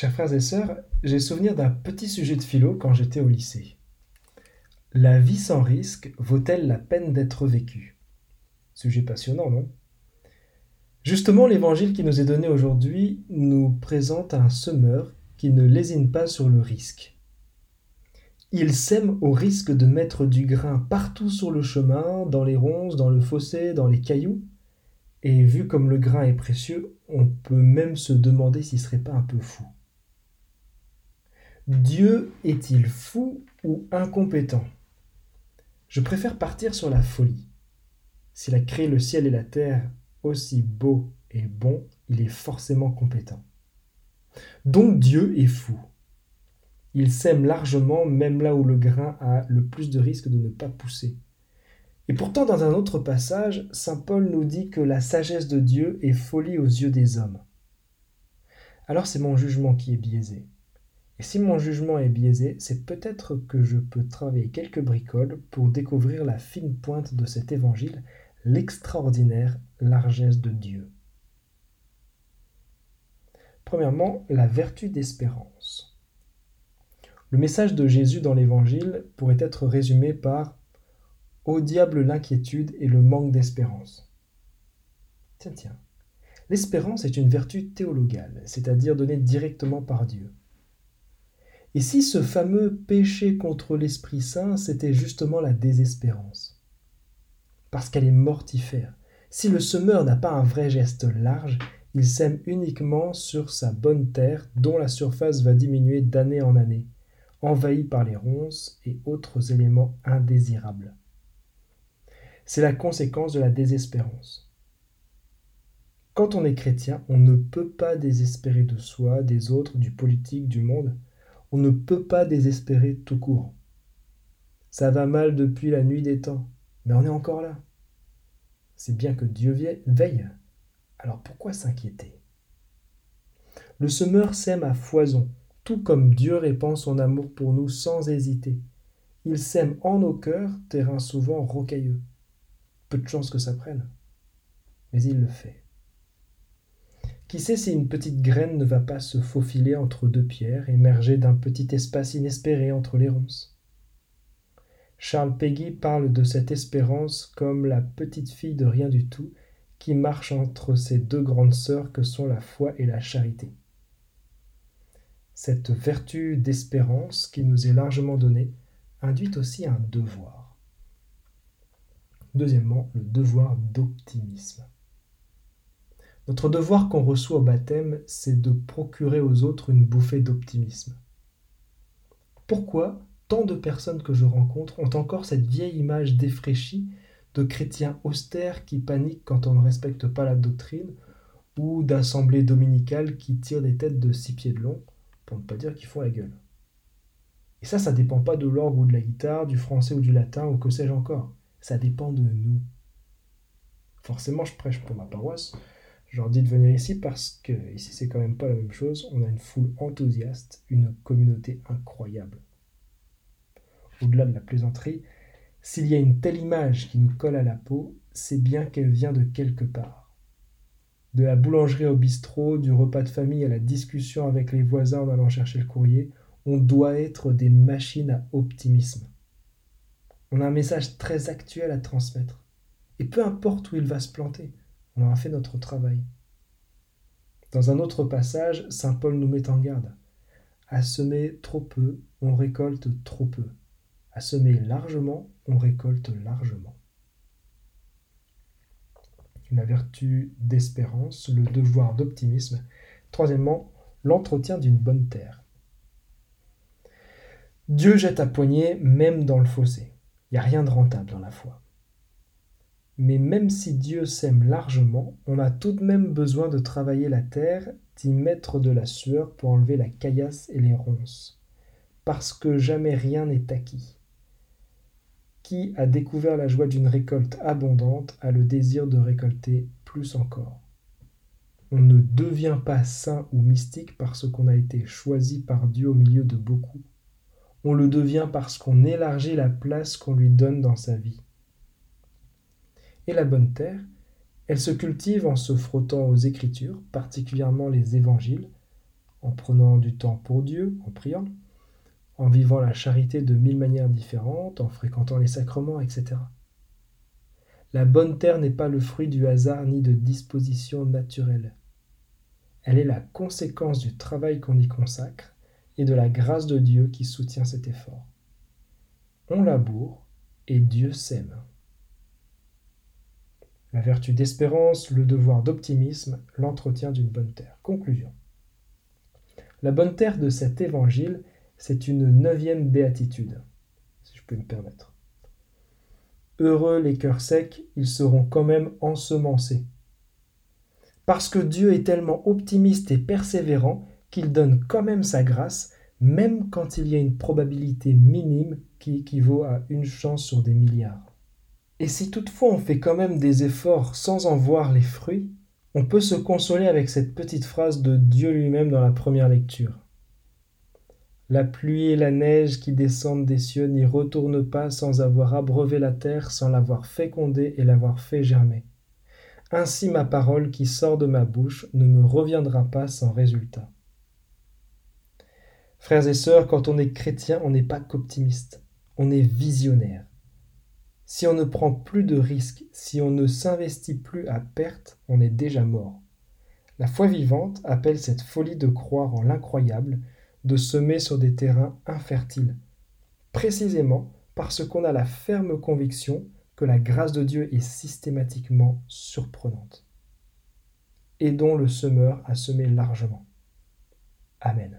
Chers frères et sœurs, j'ai souvenir d'un petit sujet de philo quand j'étais au lycée. La vie sans risque vaut-elle la peine d'être vécue? Sujet passionnant, non? Justement, l'évangile qui nous est donné aujourd'hui nous présente un semeur qui ne lésine pas sur le risque. Il sème au risque de mettre du grain partout sur le chemin, dans les ronces, dans le fossé, dans les cailloux. Et vu comme le grain est précieux, on peut même se demander s'il serait pas un peu fou. Dieu est-il fou ou incompétent? Je préfère partir sur la folie. S'il a créé le ciel et la terre aussi beau et bon, il est forcément compétent. Donc Dieu est fou. Il sème largement même là où le grain a le plus de risque de ne pas pousser. Et pourtant, dans un autre passage, Saint Paul nous dit que la sagesse de Dieu est folie aux yeux des hommes. Alors c'est mon jugement qui est biaisé. Et si mon jugement est biaisé, c'est peut-être que je peux travailler quelques bricoles pour découvrir la fine pointe de cet évangile, l'extraordinaire largesse de Dieu. Premièrement, la vertu d'espérance. Le message de Jésus dans l'Évangile pourrait être résumé par Au diable l'inquiétude et le manque d'espérance. Tiens, tiens. L'espérance est une vertu théologale, c'est-à-dire donnée directement par Dieu. Et si ce fameux péché contre l'Esprit Saint, c'était justement la désespérance? Parce qu'elle est mortifère. Si le semeur n'a pas un vrai geste large, il sème uniquement sur sa bonne terre dont la surface va diminuer d'année en année envahi par les ronces et autres éléments indésirables. C'est la conséquence de la désespérance. Quand on est chrétien, on ne peut pas désespérer de soi, des autres, du politique, du monde. On ne peut pas désespérer tout court. Ça va mal depuis la nuit des temps, mais on est encore là. C'est bien que Dieu veille. Alors pourquoi s'inquiéter? Le semeur sème à foison, tout comme Dieu répand son amour pour nous sans hésiter. Il sème en nos cœurs, terrain souvent rocailleux. Peu de chance que ça prenne. Mais il le fait. Qui sait si une petite graine ne va pas se faufiler entre deux pierres, émerger d'un petit espace inespéré entre les ronces? Charles Peggy parle de cette espérance comme la petite fille de rien du tout qui marche entre ces deux grandes sœurs que sont la foi et la charité cette vertu d'espérance qui nous est largement donnée induit aussi un devoir. Deuxièmement, le devoir d'optimisme. Notre devoir qu'on reçoit au baptême, c'est de procurer aux autres une bouffée d'optimisme. Pourquoi tant de personnes que je rencontre ont encore cette vieille image défraîchie de chrétiens austères qui paniquent quand on ne respecte pas la doctrine, ou d'assemblées dominicales qui tirent des têtes de six pieds de long, pour ne pas dire qu'ils font la gueule. Et ça, ça dépend pas de l'orgue ou de la guitare, du français ou du latin, ou que sais-je encore. Ça dépend de nous. Forcément, je prêche pour ma paroisse. Je leur dis de venir ici parce que ici, c'est quand même pas la même chose. On a une foule enthousiaste, une communauté incroyable. Au-delà de la plaisanterie, s'il y a une telle image qui nous colle à la peau, c'est bien qu'elle vient de quelque part. De la boulangerie au bistrot, du repas de famille à la discussion avec les voisins en allant chercher le courrier, on doit être des machines à optimisme. On a un message très actuel à transmettre. Et peu importe où il va se planter, on aura fait notre travail. Dans un autre passage, Saint Paul nous met en garde. À semer trop peu, on récolte trop peu. À semer largement, on récolte largement la vertu d'espérance, le devoir d'optimisme. Troisièmement, l'entretien d'une bonne terre. Dieu jette à poignée même dans le fossé. Il n'y a rien de rentable dans la foi. Mais même si Dieu sème largement, on a tout de même besoin de travailler la terre, d'y mettre de la sueur pour enlever la caillasse et les ronces. Parce que jamais rien n'est acquis qui a découvert la joie d'une récolte abondante a le désir de récolter plus encore. On ne devient pas saint ou mystique parce qu'on a été choisi par Dieu au milieu de beaucoup. On le devient parce qu'on élargit la place qu'on lui donne dans sa vie. Et la bonne terre, elle se cultive en se frottant aux Écritures, particulièrement les évangiles, en prenant du temps pour Dieu, en priant, en vivant la charité de mille manières différentes, en fréquentant les sacrements, etc. La bonne terre n'est pas le fruit du hasard ni de dispositions naturelles. Elle est la conséquence du travail qu'on y consacre et de la grâce de Dieu qui soutient cet effort. On laboure et Dieu sème. La vertu d'espérance, le devoir d'optimisme, l'entretien d'une bonne terre. Conclusion. La bonne terre de cet évangile, c'est une neuvième béatitude, si je peux me permettre. Heureux les cœurs secs, ils seront quand même ensemencés. Parce que Dieu est tellement optimiste et persévérant qu'il donne quand même sa grâce, même quand il y a une probabilité minime qui équivaut à une chance sur des milliards. Et si toutefois on fait quand même des efforts sans en voir les fruits, on peut se consoler avec cette petite phrase de Dieu lui-même dans la première lecture. La pluie et la neige qui descendent des cieux n'y retournent pas sans avoir abreuvé la terre, sans l'avoir fécondée et l'avoir fait germer. Ainsi ma parole qui sort de ma bouche ne me reviendra pas sans résultat. Frères et sœurs, quand on est chrétien, on n'est pas qu'optimiste, on est visionnaire. Si on ne prend plus de risques, si on ne s'investit plus à perte, on est déjà mort. La foi vivante appelle cette folie de croire en l'incroyable, de semer sur des terrains infertiles, précisément parce qu'on a la ferme conviction que la grâce de Dieu est systématiquement surprenante. Aidons le semeur à semer largement. Amen.